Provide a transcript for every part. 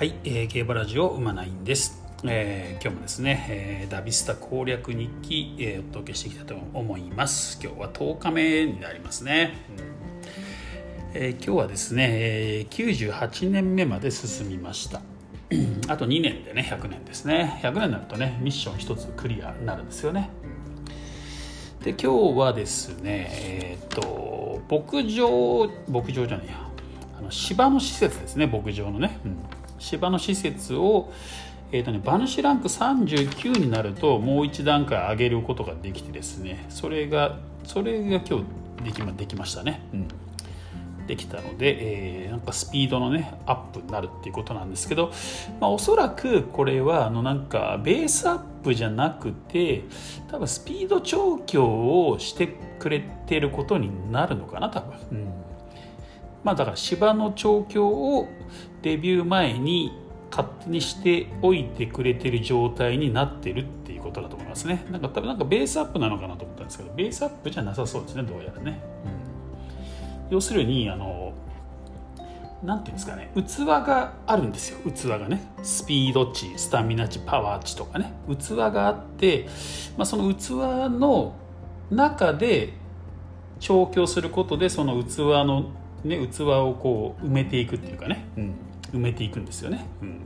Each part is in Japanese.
はい、えー、競馬ラジオ馬ナインです、えー今日もですね、えーダビスタ攻略日記、えーお届けしていきたいと思います。今日は10日目になりますね、うん。えー今日はですね、えー98年目まで進みました。あと2年でね100年ですね。100年になるとねミッション1つクリアになるんですよね。で今日はですねえっ、と牧場牧場じゃないや。あの芝の施設ですね牧場のね、うん、芝の施設をえーとね、バヌシランク39になるともう一段階上げることができてですねそれがそれが今日できまできましたね、うん、できたので、えーなんかスピードのねアップになるっていうことなんですけど、まあ、おそらくこれはあのなんかベースアップじゃなくて多分スピード調教をしてくれてることになるのかな多分、うん、まあだから芝の調教をデビュー前に勝手にしておいてくれてる状態になってるっていうことだと思いますね。なんか多分なんかベースアップなのかなと思ったんですけどベースアップじゃなさそうですねどうやらね、うん、要するにあのなんていうんですかね器があるんですよ。器がね。スピード値スタミナ値パワー値とかね。器があって、まあ、その器の中で調教することでその器の、ね、器をこう埋めていくっていうかね、うん、埋めていくんですよね、うん、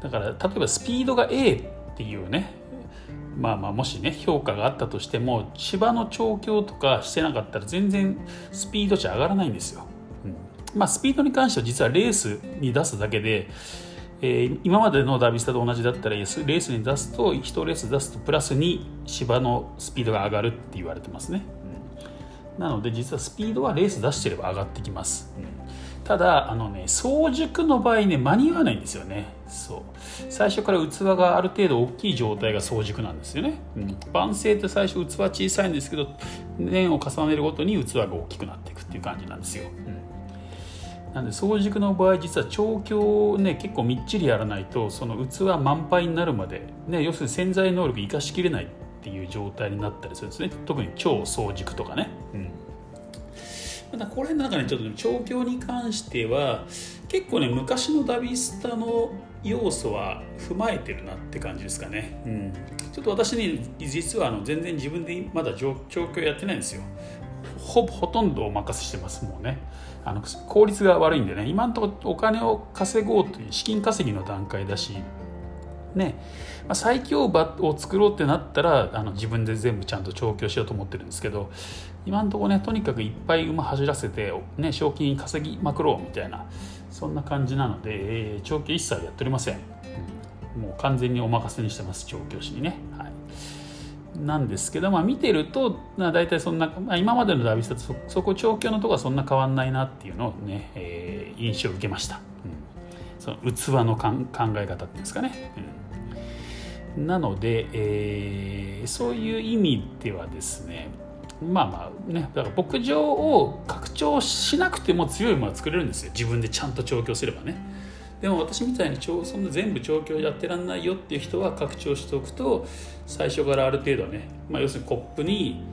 だから例えばスピードが A っていうねまあまあもしね評価があったとしても芝の調教とかしてなかったら全然スピード値上がらないんですよ、うん。まあ、スピードに関しては実はレースに出すだけで、えー今までのダービスタと同じだったらレースに出すと1レース出すとプラスに芝のスピードが上がるって言われてますね、うん。なので実はスピードはレース出してれば上がってきます、うん。ただあのね早熟の場合ね間に合わないんですよね。そう。最初から器がある程度大きい状態が早熟なんですよね、うん、晩成って最初器は小さいんですけど年を重ねるごとに器が大きくなっていくっていう感じなんですよ、うん。なんで早熟の場合実は調教をね結構みっちりやらないとその器満杯になるまで、ね、要するに潜在能力生かしきれないっていう状態になったりするんですね。特に超早熟とかね、うん、またこれなんかねちょっとね調教に関しては結構ね昔のダビスタの要素は踏まえてるなって感じですかね、うん、ちょっと私ね実はあの全然自分でまだ調調教やってないんですよ。ほぼほとんどお任せしてますもうね。あの効率が悪いんでね。今のところお金を稼ごうという資金稼ぎの段階だしね。まあ、最強馬を作ろうってなったらあの自分で全部ちゃんと調教しようと思ってるんですけど今のところねとにかくいっぱい馬走らせて、ね、賞金稼ぎまくろうみたいなそんな感じなので、えー調教一切やっておりません、うん。もう完全にお任せにしてます調教師にね。はい。なんですけど、まあ、見てるとまあ大体そんな、まあ、今までのダービスタとそそこ調教のとこはそんな変わんないなっていうのをね、えー印象を受けました、うん。その器の考え方っていうんですかね、うん。なので、えーそういう意味ではですねまあまあねだから牧場を拡張しなくても強い馬は作れるんですよ。自分でちゃんと調教すればね。でも私みたいにそんな全部調教やってらんないよっていう人は拡張しておくと最初からある程度ね、まあ、要するにコップに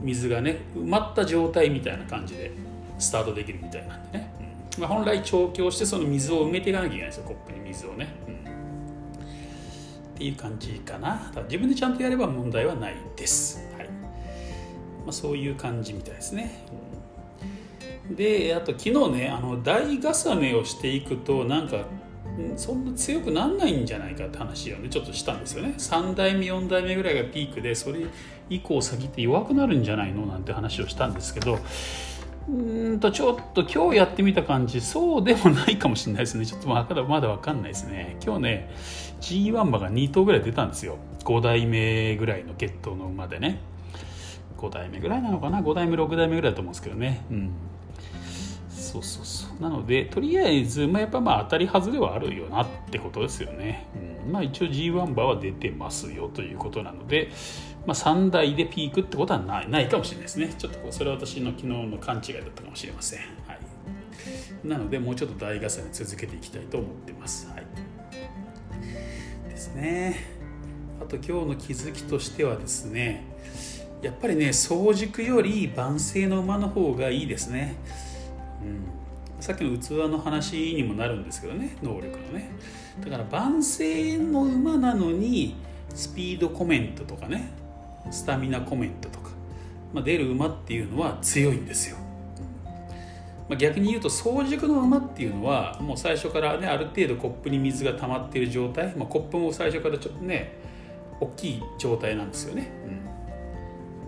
水がね埋まった状態みたいな感じでスタートできるみたいなんでね、うん。まあ、本来調教してその水を埋めていかなきゃいけないんですよ。コップに水をね、うん。っていう感じかな。自分でちゃんとやれば問題はないです、まあ、そういう感じみたいですね、であと昨日ねあの台重ねをしていくとなんかそんな強くなんないんじゃないかって話をねちょっとしたんですよね。3代目4代目ぐらいがピークでそれ以降先って弱くなるんじゃないの？なんて話をしたんですけどうんとちょっと今日やってみた感じそうでもないかもしれないですね。ちょっとまだまだ分かんないですね。今日ね G1 馬が2頭ぐらい出たんですよ。5代目ぐらいの血統の馬でね。5代目ぐらいなのかな5代目6代目ぐらいだと思うんですけどね。うん。そうそうそう。なのでとりあえず、まあ、やっぱまあ当たり外れはあるよなってことですよね、うん、まあ一応 G1 馬は出てますよということなので、まあ、3台でピークってことはないないかもしれないですね。ちょっとそれは私の昨日の勘違いだったかもしれません、はい、なのでもうちょっと大重ね続けていきたいと思ってます、はい、ですね。あと今日の気づきとしてはですねやっぱりね早熟より晩成の馬の方がいいですね。うん。さっきの器の話にもなるんですけどね能力のね。だから万世の馬なのにスピードコメントとかねスタミナコメントとか、まあ、出る馬っていうのは強いんですよ、まあ、逆に言うと早熟の馬っていうのはもう最初からねある程度コップに水が溜まっている状態、まあ、コップも最初からちょっとね大きい状態なんですよね、うん、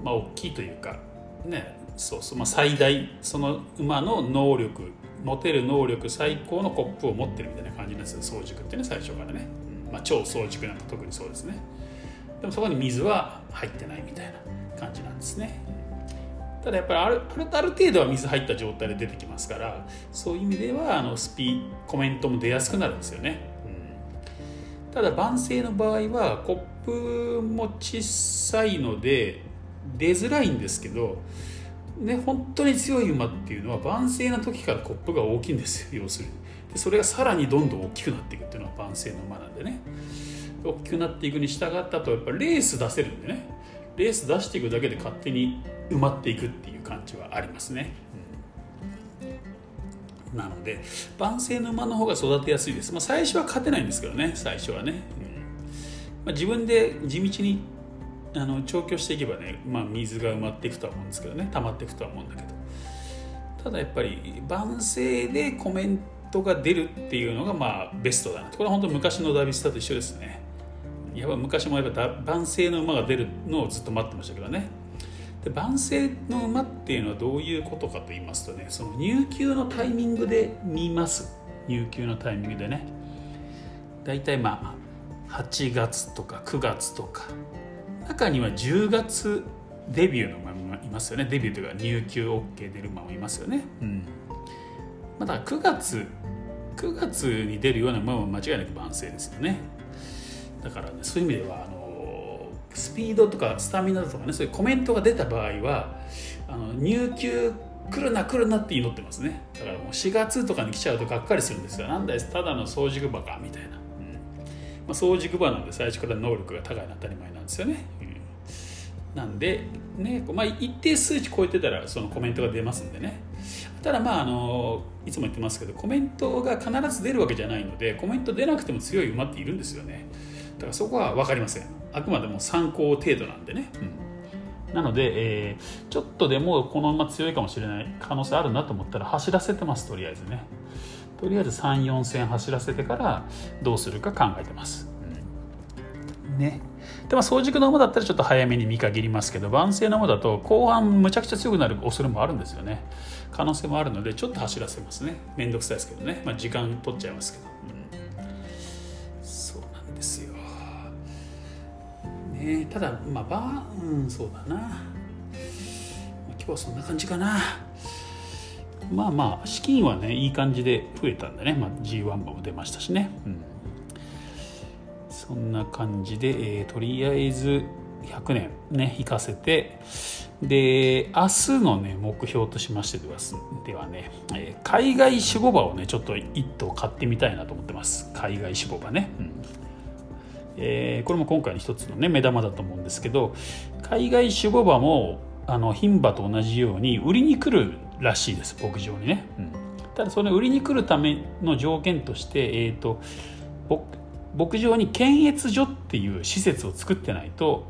まあ大きいというかねそうそう、まあ、最大その馬の能力持てる能力最高のコップを持ってるみたいな感じなんですよ早熟ってね最初からね、うん。まあ、超早熟なんか特にそうですね。でもそこに水は入ってないみたいな感じなんですね。ただやっぱりあるある程度は水入った状態で出てきますからそういう意味ではあのスピコメントも出やすくなるんですよね、うん、ただ万世の場合はコップも小さいので出づらいんですけどね、本当に強い馬っていうのは万世の時からコップが大きいんですよ要するに。でそれがさらにどんどん大きくなっていくっていうのは万世の馬なんでね。大きくなっていくに従ったとやっぱレース出せるんでね。レース出していくだけで勝手に埋まっていくっていう感じはありますね、うん、なので万世の馬の方が育てやすいです、まあ、最初は勝てないんですけどね最初はね、うん。まあ、自分で地道にあの調教していけばね、まあ、水が埋まっていくとは思うんですけどね溜まっていくとは思うんだけど。ただやっぱり万世でコメントが出るっていうのがまあベストだなこれは本当昔のダービスタと一緒ですね。やっぱ昔もやっぱ万世の馬が出るのをずっと待ってましたけどね。で万世の馬っていうのはどういうことかと言いますとねその入球のタイミングで見ます。入球のタイミングでね。大体まあ8月とか9月とか中には10月デビューの馬もいますよね。デビューというか入球 OK 出る馬もいますよね、うん。まあ、だから9月9月に出るような馬は間違いなく万世ですよね。だからねそういう意味ではあのスピードとかスタミナとかねそういうコメントが出た場合はあの入球来るな来るなって祈ってますね。だからもう4月とかに来ちゃうとがっかりするんですよ。なんだよただの掃除馬かみたいな、うんまあ、掃除馬なんで最初から能力が高いのは当たり前なんですよね、うん、なんでね、まあ、一定数値超えてたらそのコメントが出ますんでね。ただまああのいつも言ってますけどコメントが必ず出るわけじゃないのでコメント出なくても強い馬っているんですよね。だからそこは分かりません。あくまでも参考程度なんでね、うん、なので、えー、ちょっとでもこの馬強いかもしれない可能性あるなと思ったら走らせてますとりあえずね。とりあえず34戦走らせてからどうするか考えてます、うん、ね。でも早熟の馬だったらちょっと早めに見限りますけど万世の馬だと後半むちゃくちゃ強くなる恐れもあるんですよね。可能性もあるのでちょっと走らせますね。めんどくさいですけどね、まあ、時間取っちゃいますけど、うん、そうなんですよ。ねただまあバーンそうだな、まあ、今日はそんな感じかなまあまあ資金はねいい感じで増えたんでね、まあ、G1 も出ましたしね、うん。そんな感じで、えー、とりあえず100年ね行かせて。で明日のね目標としましてではではね、えー、海外守護馬をねちょっと1頭買ってみたいなと思ってます。海外守護馬ね、うん。えー、これも今回の一つのね目玉だと思うんですけど海外守護馬もあの牝馬と同じように売りに来るらしいです牧場にね、うん、ただその売りに来るための条件として、えーと牧場に検閲所っていう施設を作ってないと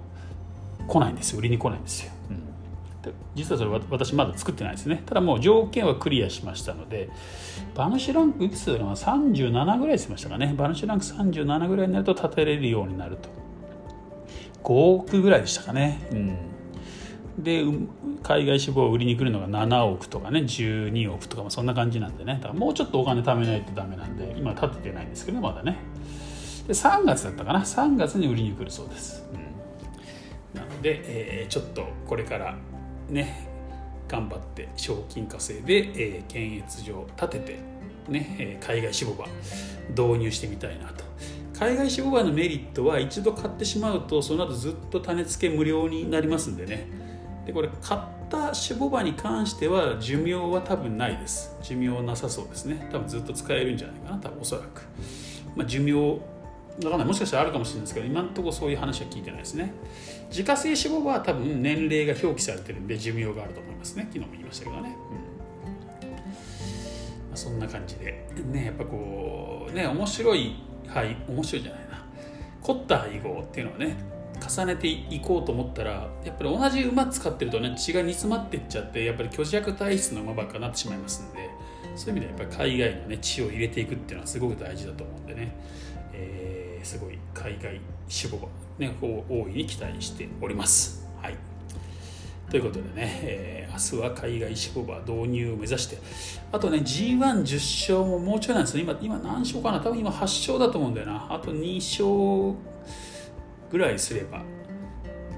来ないんですよ売りに来ないんですよ、うん、実はそれ私まだ作ってないですね。ただもう条件はクリアしましたのでバヌシュランクいくつのは37ぐらいしましたかね。バヌシュランク37ぐらいになると建てれるようになると。5億ぐらいでしたかね。うんで海外志望を売りに来るのが7億とかね12億とかもそんな感じなんでね。だからもうちょっとお金貯めないとダメなんで今建ててないんですけどまだね。で3月だったかな。3月に売りに来るそうです、うん、なので、えー、ちょっとこれからね頑張って賞金稼いで、えー、検閲所を立ててね、えー、海外志望馬導入してみたいなと。海外志望馬のメリットは一度買ってしまうとその後ずっと種付け無料になりますんでね。でこれ買った志望馬に関しては寿命は多分ないです。寿命なさそうですね。多分ずっと使えるんじゃないかな。多分おそらく、まあ、寿命だからもしかしたらあるかもしれないですけど今のところそういう話は聞いてないですね。自家製脂肪は多分年齢が表記されてるんで寿命があると思いますね。昨日も言いましたけどね、うん、そんな感じで。ねやっぱこうね面白いはい面白いじゃないな。凝った配合っていうのはね重ねていこうと思ったらやっぱり同じ馬使ってるとね血が煮詰まっていっちゃってやっぱり虚弱体質の馬ばっかになってしまいますんでそういう意味ではやっぱり海外のね血を入れていくっていうのはすごく大事だと思うんでね、えー、すごい海外志望ね大いに期待しております。はい。ということでね、えー、明日は海外志望馬導入を目指してあとね G110 勝ももうちょいなんですよ。今今何勝かな？多分今8勝だと思うんだよな。あと2勝ぐらいすれば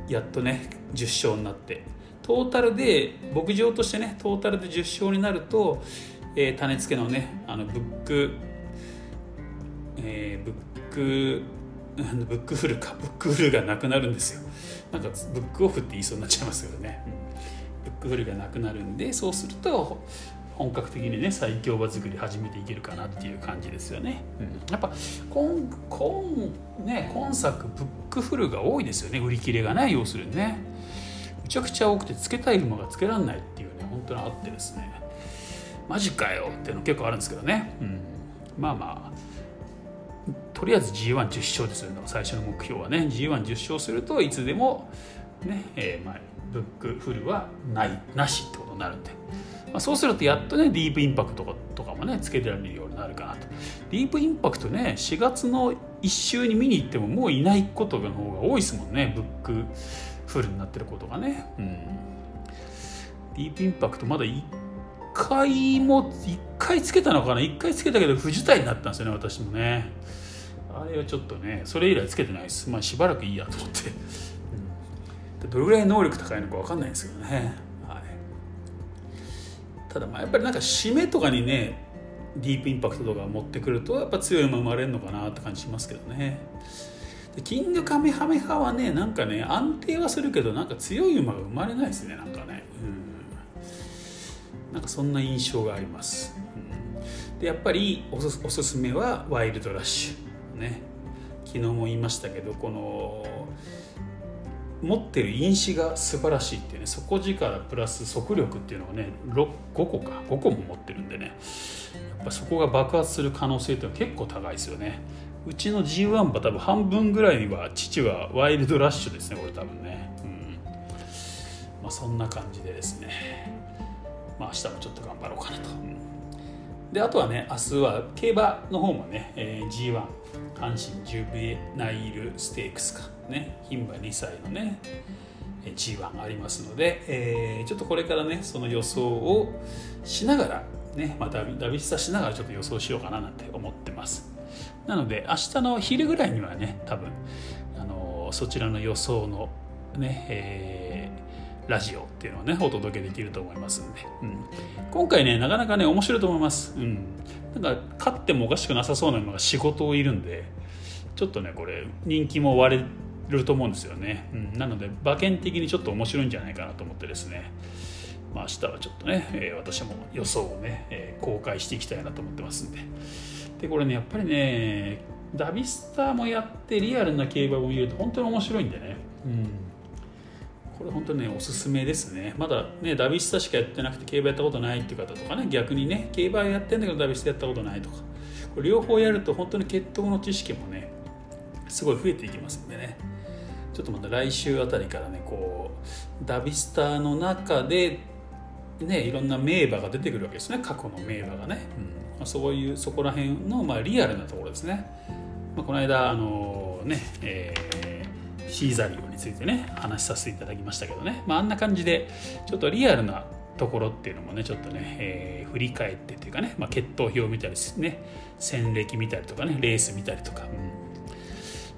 やっとね10勝になって。トータルで牧場としてねトータルで10勝になると、えー、種付けのねあのブック、えー、ブック ブックフルかブックフルがなくなるんですよ。なんかブックオフって言いそうになっちゃいますけどね、ブックフルがなくなるんでそうすると本格的にね最強馬作り始めていけるかなっていう感じですよね、うん、やっぱ今今ね今作ブックフルが多いですよね。売り切れがね要するにね。むちゃくちゃ多くてつけたい馬がつけられないっていうね本当にあってですね。マジかよっていうの結構あるんですけどね、うん、まあまあとりあえず G110 勝ですよね。最初の目標はね。G110 勝するといつでもね、えー、まあ、ブックフルはないなしってことになるんで。まあ、そうするとやっとねディープインパクトとかもねつけてられるようになるかなと。ディープインパクトね4月の1週に見に行ってももういないことの方が多いですもんね。ブックフルになってることがね。うん。ディープインパクトまだ1回も1回つけたのかな？1回つけたけど不受胎になったんですよね私もね。あれはちょっとねそれ以来つけてないです。まあしばらくいいやと思って、どれぐらい能力高いのか分かんないんですけどね。ただまあやっぱりなんか締めとかにねディープインパクトとか持ってくるとやっぱ強い馬生まれるのかなって感じしますけどね。でキングカメハメハはねなんかね安定はするけどなんか強い馬が生まれないですねなんかね。うん。なんかそんな印象があります、うん、でやっぱりおすおすすめはワイルドラッシュ。ね。昨日も言いましたけどこの持ってる因子が素晴らしいっていうね底力プラス速力っていうのがね5個か。5個も持ってるんでね。やっぱそこが爆発する可能性っていうのは結構高いですよね。うちの G1 は多分半分ぐらいは父はワイルドラッシュですねこれ多分ね。うん。まあそんな感じでですね。まあ明日もちょっと頑張ろうかなと、であとはね明日は競馬の方もね、えー、G1 阪神ジュベナイルステークスかね牝馬2歳のね G1 ありますので、えー、ちょっとこれからねその予想をしながらねまたダビスタしながらちょっと予想しようかななんて思ってます。なので明日の昼ぐらいにはね多分あのそちらの予想のね、えー、ラジオっていうのをねお届けできると思いますんで、うん、今回ねなかなかね面白いと思います、うん、なんか勝ってもおかしくなさそうなのが仕事をいるんでちょっとねこれ人気も割れると思うんですよね、うん、なので馬券的にちょっと面白いんじゃないかなと思ってですね。まあ明日はちょっとね、えー、私も予想をね、えー、公開していきたいなと思ってますんで。でこれねやっぱりねダビスターもやってリアルな競馬を見ると本当に面白いんでね、うん、これ本当にねおすすめですね。まだねダビスタしかやってなくて競馬やったことないっていう方とかね逆にね競馬やってんだけどダビスタやったことないとか。これ両方やると本当に血統の知識もねすごい増えていきますんでね。ちょっとまた来週あたりからねこうダビスタの中でねいろんな名馬が出てくるわけですね。過去の名馬がね、うん。まあ、そういうそこら辺の、まあ、リアルなところですね、まあ、この間あのね、えー、シーザリオについてね話させていただきましたけどね、まあ、あんな感じでちょっとリアルなところっていうのもねちょっとね、えー、振り返ってというかね、まあ、血統表見たりね戦歴見たりとかねレース見たりとか、うん。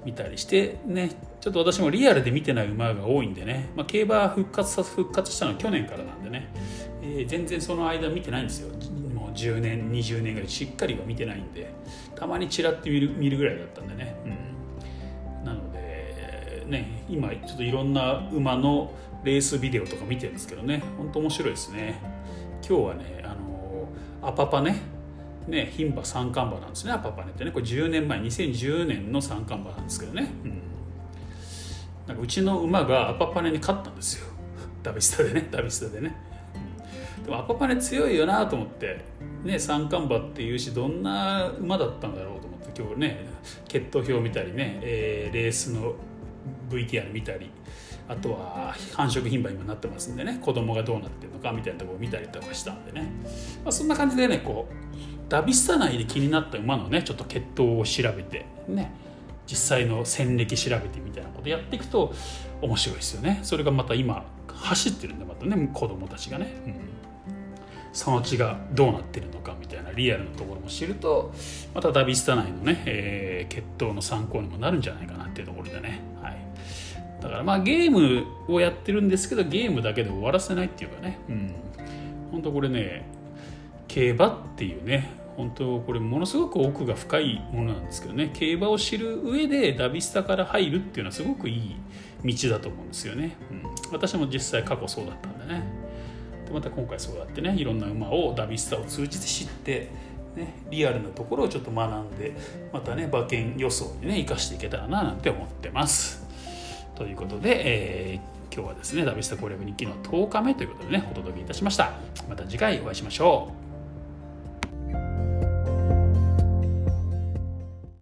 見たりしてねちょっと私もリアルで見てない馬が多いんでね、まあ、競馬復活さ復活したのは去年からなんでね、えー、全然その間見てないんですよ。もう10年20年ぐらいしっかりは見てないんでたまにちらって見る見るぐらいだったんでね、うん、ね今ちょっといろんな馬のレースビデオとか見てるんですけどねほんと面白いですね。今日はねあのアパパねね、牝馬三冠馬なんですねアパパネってね。これ10年前2010年の三冠馬なんですけどね、うん、なんかうちの馬がアパパネに勝ったんですよ。ダビスタでねダビスタでね、でもアパパネ強いよなと思ってね三冠馬っていうしどんな馬だったんだろうと思って今日ね血統表見たりね、えー、レースの VTR 見たりあとは繁殖牝馬今なってますんでね子供がどうなってるのかみたいなところを見たりとかしたんでね、まあ、そんな感じでねこうダビスタ内で気になった馬のねちょっと血統を調べてね実際の戦歴調べてみたいなことやっていくと面白いですよね。それがまた今走ってるんでまたね子供たちがね、うん、その血がどうなってるのかみたいなリアルなところも知るとまたダビスタ内のね、えー、血統の参考にもなるんじゃないかなっていうところでね、だからまあゲームをやってるんですけどゲームだけで終わらせないっていうかね、うん、本当これね競馬っていうね本当これものすごく奥が深いものなんですけどね。競馬を知る上でダビスタから入るっていうのはすごくいい道だと思うんですよね、うん、私も実際過去そうだったんでね。でまた今回そうやってねいろんな馬をダビスタを通じて知ってね、リアルなところをちょっと学んでまたね馬券予想にね生かしていけたらななんて思ってます。ということで、えー、今日はですねダビスタ攻略日記の10日目ということでねお届けいたしました。また次回お会いしましょう。